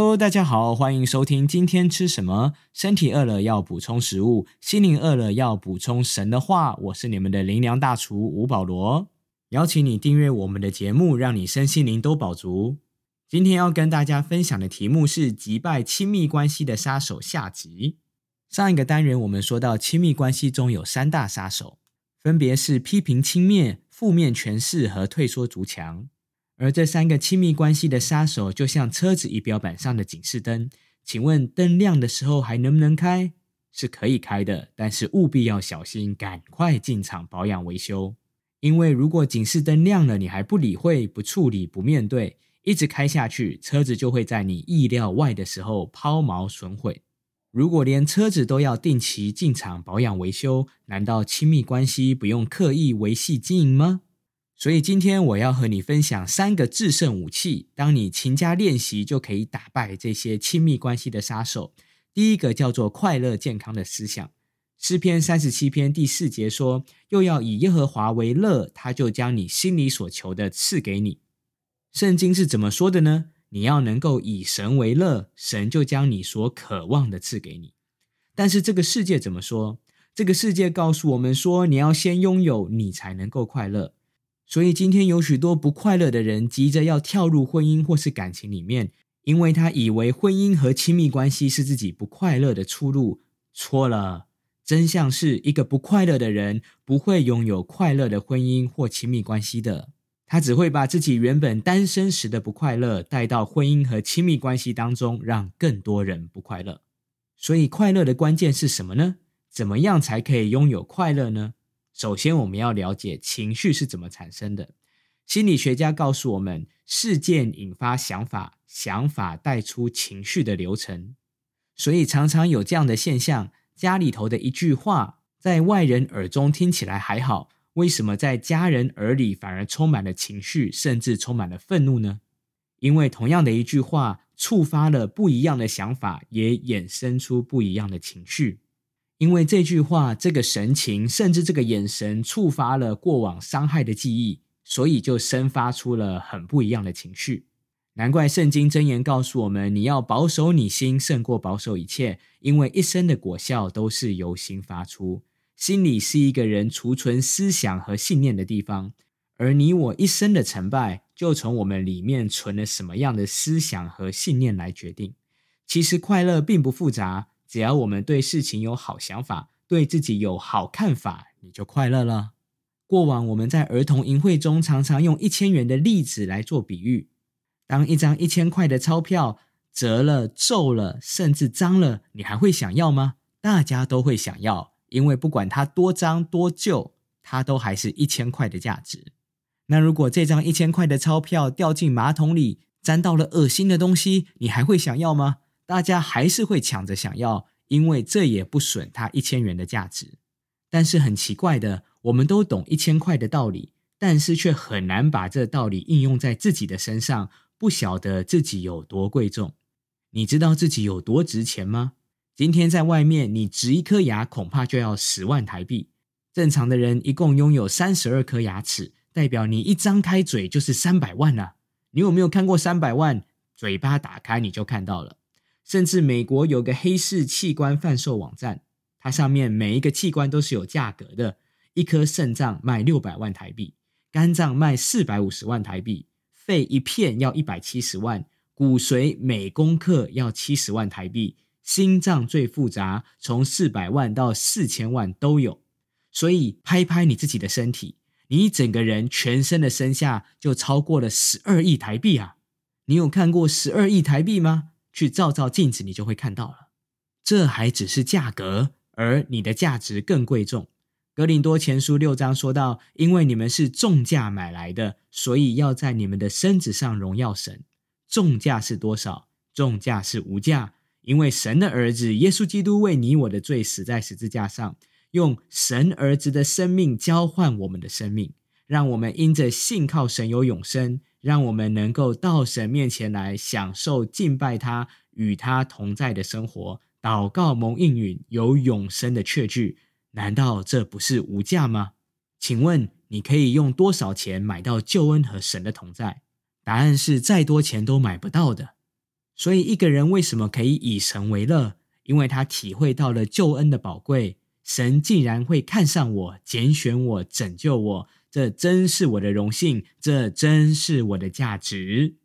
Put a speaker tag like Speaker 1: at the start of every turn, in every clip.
Speaker 1: Hello，大家好，欢迎收听今天吃什么。身体饿了要补充食物，心灵饿了要补充神的话。我是你们的灵粮大厨吴保罗，邀请你订阅我们的节目，让你身心灵都饱足。今天要跟大家分享的题目是击败亲密关系的杀手下集。上一个单元我们说到，亲密关系中有三大杀手，分别是批评轻蔑、负面诠释和退缩逐强。而这三个亲密关系的杀手，就像车子仪表板上的警示灯。请问灯亮的时候还能不能开？是可以开的，但是务必要小心，赶快进场保养维修。因为如果警示灯亮了，你还不理会、不处理、不面对，一直开下去，车子就会在你意料外的时候抛锚损毁。如果连车子都要定期进场保养维修，难道亲密关系不用刻意维系经营吗？所以今天我要和你分享三个制胜武器，当你勤加练习，就可以打败这些亲密关系的杀手。第一个叫做快乐健康的思想。诗篇三十七篇第四节说：“又要以耶和华为乐，他就将你心里所求的赐给你。”圣经是怎么说的呢？你要能够以神为乐，神就将你所渴望的赐给你。但是这个世界怎么说？这个世界告诉我们说，你要先拥有，你才能够快乐。所以今天有许多不快乐的人急着要跳入婚姻或是感情里面，因为他以为婚姻和亲密关系是自己不快乐的出路。错了，真相是一个不快乐的人不会拥有快乐的婚姻或亲密关系的，他只会把自己原本单身时的不快乐带到婚姻和亲密关系当中，让更多人不快乐。所以快乐的关键是什么呢？怎么样才可以拥有快乐呢？首先，我们要了解情绪是怎么产生的。心理学家告诉我们，事件引发想法，想法带出情绪的流程。所以，常常有这样的现象：家里头的一句话，在外人耳中听起来还好，为什么在家人耳里反而充满了情绪，甚至充满了愤怒呢？因为同样的一句话，触发了不一样的想法，也衍生出不一样的情绪。因为这句话、这个神情，甚至这个眼神，触发了过往伤害的记忆，所以就生发出了很不一样的情绪。难怪圣经箴言告诉我们：你要保守你心，胜过保守一切，因为一生的果效都是由心发出。心里是一个人储存思想和信念的地方，而你我一生的成败，就从我们里面存了什么样的思想和信念来决定。其实快乐并不复杂。只要我们对事情有好想法，对自己有好看法，你就快乐了。过往我们在儿童淫会中常常用一千元的例子来做比喻。当一张一千块的钞票折了、皱了，甚至脏了，你还会想要吗？大家都会想要，因为不管它多脏多旧，它都还是一千块的价值。那如果这张一千块的钞票掉进马桶里，沾到了恶心的东西，你还会想要吗？大家还是会抢着想要，因为这也不损它一千元的价值。但是很奇怪的，我们都懂一千块的道理，但是却很难把这道理应用在自己的身上，不晓得自己有多贵重。你知道自己有多值钱吗？今天在外面，你植一颗牙恐怕就要十万台币。正常的人一共拥有三十二颗牙齿，代表你一张开嘴就是三百万了。你有没有看过三百万？嘴巴打开你就看到了。甚至美国有个黑市器官贩售网站，它上面每一个器官都是有价格的。一颗肾脏卖六百万台币，肝脏卖四百五十万台币，肺一片要一百七十万，骨髓每公克要七十万台币，心脏最复杂，从四百万到四千万都有。所以拍拍你自己的身体，你整个人全身的身价就超过了十二亿台币啊！你有看过十二亿台币吗？去照照镜子，你就会看到了。这还只是价格，而你的价值更贵重。格林多前书六章说到：“因为你们是重价买来的，所以要在你们的身子上荣耀神。重价是多少？重价是无价，因为神的儿子耶稣基督为你我的罪死在十字架上，用神儿子的生命交换我们的生命，让我们因着信靠神有永生。”让我们能够到神面前来享受敬拜他、与他同在的生活，祷告蒙应允，有永生的确据。难道这不是无价吗？请问你可以用多少钱买到救恩和神的同在？答案是再多钱都买不到的。所以，一个人为什么可以以神为乐？因为他体会到了救恩的宝贵。神竟然会看上我，拣选我，拯救我，这真是我的荣幸，这真是我的价值。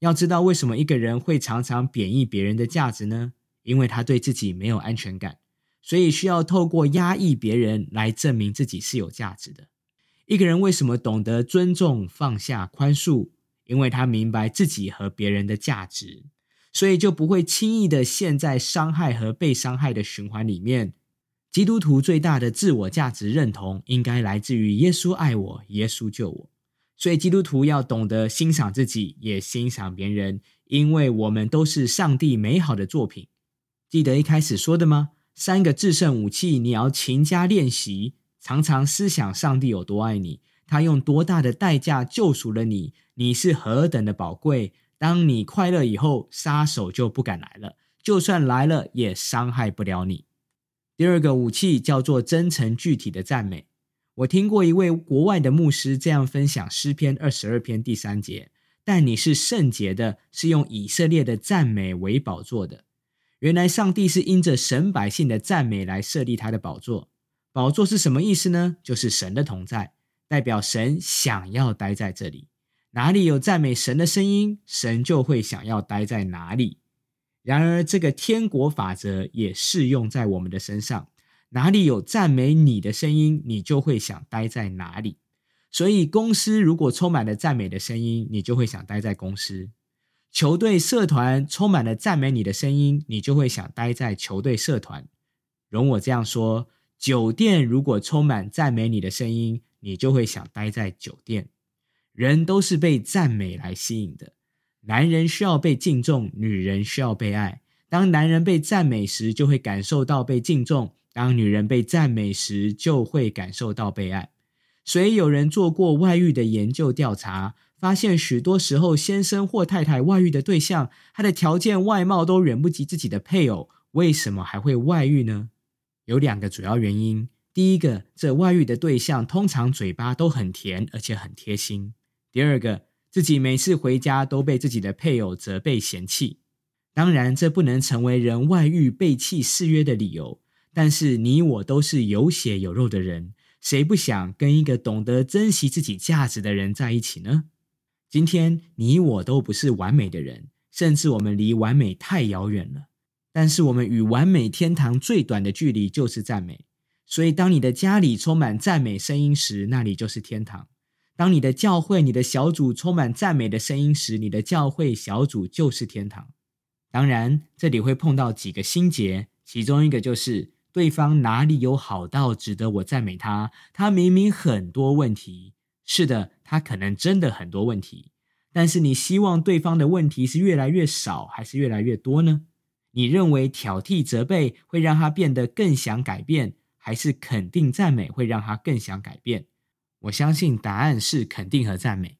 Speaker 1: 要知道，为什么一个人会常常贬义别人的价值呢？因为他对自己没有安全感，所以需要透过压抑别人来证明自己是有价值的。一个人为什么懂得尊重、放下、宽恕？因为他明白自己和别人的价值，所以就不会轻易的陷在伤害和被伤害的循环里面。基督徒最大的自我价值认同，应该来自于耶稣爱我，耶稣救我。所以基督徒要懂得欣赏自己，也欣赏别人，因为我们都是上帝美好的作品。记得一开始说的吗？三个制胜武器，你要勤加练习，常常思想上帝有多爱你，他用多大的代价救赎了你，你是何等的宝贵。当你快乐以后，杀手就不敢来了，就算来了，也伤害不了你。第二个武器叫做真诚具体的赞美。我听过一位国外的牧师这样分享诗篇二十二篇第三节：“但你是圣洁的，是用以色列的赞美为宝座的。”原来上帝是因着神百姓的赞美来设立他的宝座。宝座是什么意思呢？就是神的同在，代表神想要待在这里。哪里有赞美神的声音，神就会想要待在哪里。然而，这个天国法则也适用在我们的身上。哪里有赞美你的声音，你就会想待在哪里。所以，公司如果充满了赞美的声音，你就会想待在公司；球队、社团充满了赞美你的声音，你就会想待在球队、社团。容我这样说：酒店如果充满赞美你的声音，你就会想待在酒店。人都是被赞美来吸引的。男人需要被敬重，女人需要被爱。当男人被赞美时，就会感受到被敬重；当女人被赞美时，就会感受到被爱。所以，有人做过外遇的研究调查，发现许多时候，先生或太太外遇的对象，他的条件、外貌都远不及自己的配偶，为什么还会外遇呢？有两个主要原因：第一个，这外遇的对象通常嘴巴都很甜，而且很贴心；第二个。自己每次回家都被自己的配偶责备嫌弃，当然这不能成为人外遇背弃誓约的理由。但是你我都是有血有肉的人，谁不想跟一个懂得珍惜自己价值的人在一起呢？今天你我都不是完美的人，甚至我们离完美太遥远了。但是我们与完美天堂最短的距离就是赞美。所以当你的家里充满赞美声音时，那里就是天堂。当你的教会、你的小组充满赞美的声音时，你的教会小组就是天堂。当然，这里会碰到几个心结，其中一个就是对方哪里有好到值得我赞美他？他明明很多问题，是的，他可能真的很多问题。但是你希望对方的问题是越来越少，还是越来越多呢？你认为挑剔责备会让他变得更想改变，还是肯定赞美会让他更想改变？我相信答案是肯定和赞美，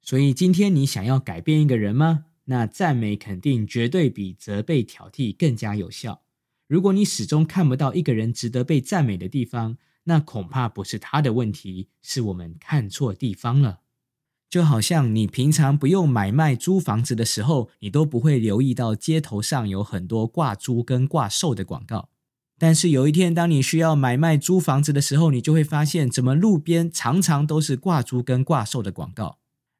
Speaker 1: 所以今天你想要改变一个人吗？那赞美肯定绝对比责备挑剔更加有效。如果你始终看不到一个人值得被赞美的地方，那恐怕不是他的问题，是我们看错地方了。就好像你平常不用买卖租房子的时候，你都不会留意到街头上有很多挂租跟挂售的广告。但是有一天，当你需要买卖租房子的时候，你就会发现，怎么路边常常都是挂租跟挂售的广告？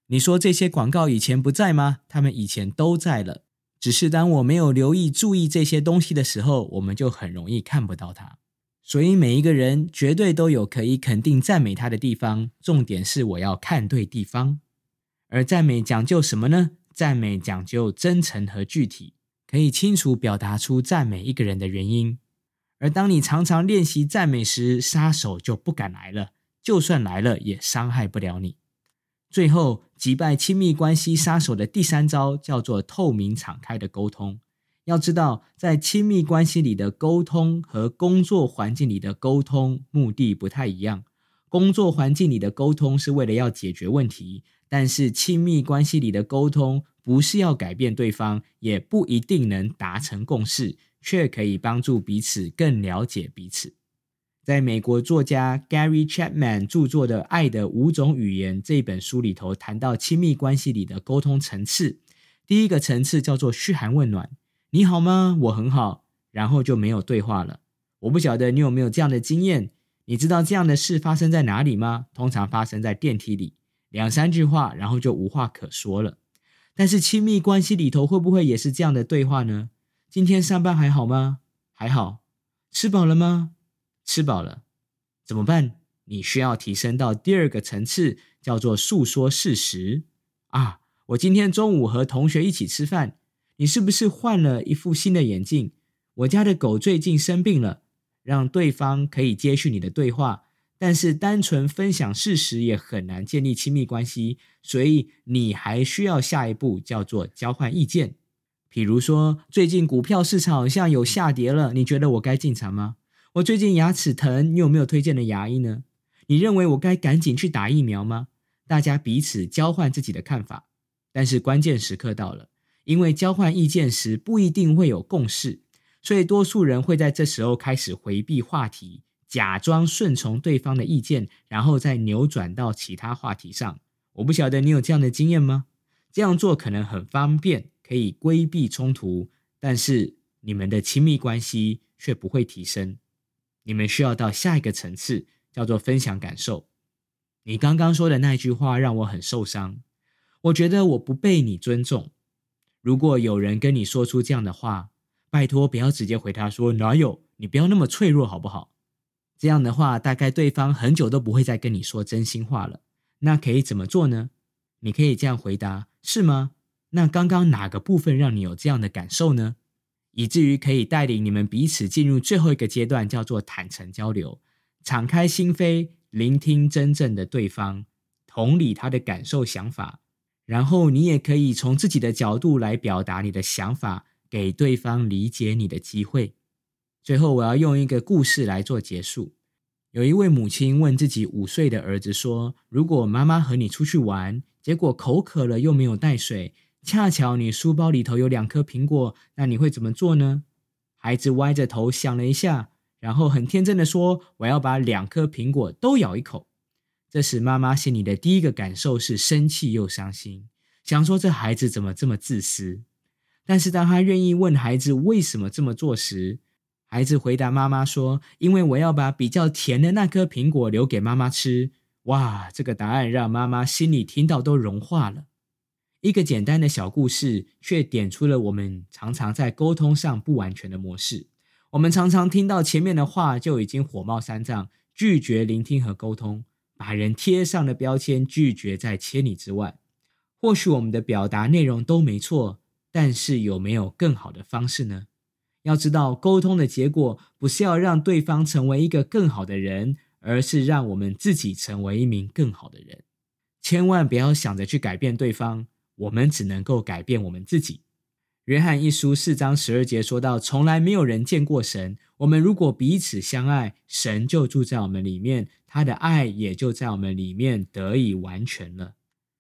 Speaker 1: 你说这些广告以前不在吗？他们以前都在了，只是当我没有留意、注意这些东西的时候，我们就很容易看不到它。所以每一个人绝对都有可以肯定、赞美他的地方，重点是我要看对地方。而赞美讲究什么呢？赞美讲究真诚和具体，可以清楚表达出赞美一个人的原因。而当你常常练习赞美时，杀手就不敢来了。就算来了，也伤害不了你。最后，击败亲密关系杀手的第三招叫做透明敞开的沟通。要知道，在亲密关系里的沟通和工作环境里的沟通目的不太一样。工作环境里的沟通是为了要解决问题，但是亲密关系里的沟通不是要改变对方，也不一定能达成共识。却可以帮助彼此更了解彼此。在美国作家 Gary Chapman 著作的《爱的五种语言》这本书里头，谈到亲密关系里的沟通层次。第一个层次叫做嘘寒问暖，你好吗？我很好，然后就没有对话了。我不晓得你有没有这样的经验？你知道这样的事发生在哪里吗？通常发生在电梯里，两三句话，然后就无话可说了。但是亲密关系里头会不会也是这样的对话呢？今天上班还好吗？还好。吃饱了吗？吃饱了。怎么办？你需要提升到第二个层次，叫做诉说事实啊。我今天中午和同学一起吃饭，你是不是换了一副新的眼镜？我家的狗最近生病了，让对方可以接续你的对话，但是单纯分享事实也很难建立亲密关系，所以你还需要下一步叫做交换意见。比如说，最近股票市场好像有下跌了，你觉得我该进场吗？我最近牙齿疼，你有没有推荐的牙医呢？你认为我该赶紧去打疫苗吗？大家彼此交换自己的看法。但是关键时刻到了，因为交换意见时不一定会有共识，所以多数人会在这时候开始回避话题，假装顺从对方的意见，然后再扭转到其他话题上。我不晓得你有这样的经验吗？这样做可能很方便，可以规避冲突，但是你们的亲密关系却不会提升。你们需要到下一个层次，叫做分享感受。你刚刚说的那句话让我很受伤。我觉得我不被你尊重。如果有人跟你说出这样的话，拜托不要直接回他说哪有，你不要那么脆弱好不好？这样的话，大概对方很久都不会再跟你说真心话了。那可以怎么做呢？你可以这样回答：是吗？那刚刚哪个部分让你有这样的感受呢？以至于可以带领你们彼此进入最后一个阶段，叫做坦诚交流，敞开心扉，聆听真正的对方，同理他的感受想法。然后你也可以从自己的角度来表达你的想法，给对方理解你的机会。最后，我要用一个故事来做结束。有一位母亲问自己五岁的儿子说：“如果妈妈和你出去玩，结果口渴了又没有带水，恰巧你书包里头有两颗苹果，那你会怎么做呢？”孩子歪着头想了一下，然后很天真的说：“我要把两颗苹果都咬一口。”这时，妈妈心里的第一个感受是生气又伤心，想说这孩子怎么这么自私。但是，当他愿意问孩子为什么这么做时，孩子回答妈妈说：“因为我要把比较甜的那颗苹果留给妈妈吃。”哇，这个答案让妈妈心里听到都融化了。一个简单的小故事，却点出了我们常常在沟通上不完全的模式。我们常常听到前面的话就已经火冒三丈，拒绝聆听和沟通。把人贴上的标签拒绝在千里之外。或许我们的表达内容都没错，但是有没有更好的方式呢？要知道，沟通的结果不是要让对方成为一个更好的人，而是让我们自己成为一名更好的人。千万不要想着去改变对方，我们只能够改变我们自己。约翰一书四章十二节说到：“从来没有人见过神。我们如果彼此相爱，神就住在我们里面，他的爱也就在我们里面得以完全了。”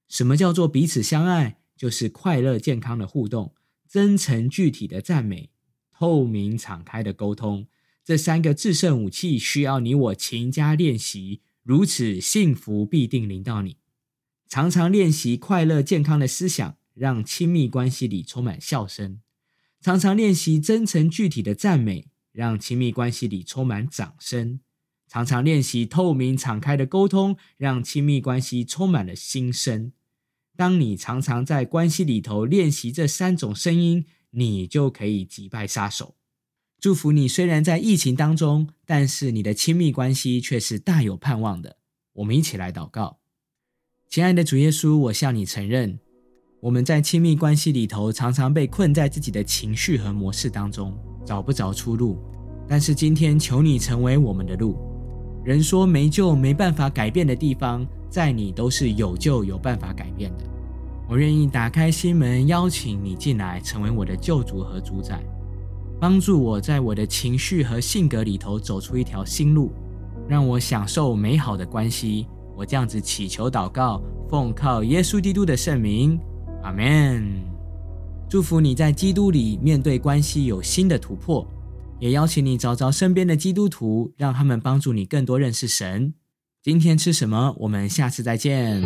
Speaker 1: 什么叫做彼此相爱？就是快乐健康的互动，真诚具体的赞美，透明敞开的沟通。这三个制胜武器需要你我勤加练习，如此幸福必定临到你。常常练习快乐健康的思想。让亲密关系里充满笑声，常常练习真诚具体的赞美，让亲密关系里充满掌声；常常练习透明敞开的沟通，让亲密关系充满了心声。当你常常在关系里头练习这三种声音，你就可以击败杀手。祝福你，虽然在疫情当中，但是你的亲密关系却是大有盼望的。我们一起来祷告，亲爱的主耶稣，我向你承认。我们在亲密关系里头，常常被困在自己的情绪和模式当中，找不着出路。但是今天，求你成为我们的路。人说没救、没办法改变的地方，在你都是有救、有办法改变的。我愿意打开心门，邀请你进来，成为我的救主和主宰，帮助我在我的情绪和性格里头走出一条新路，让我享受美好的关系。我这样子祈求祷告，奉靠耶稣基督的圣名。阿门！祝福你在基督里面对关系有新的突破，也邀请你找找身边的基督徒，让他们帮助你更多认识神。今天吃什么？我们下次再见。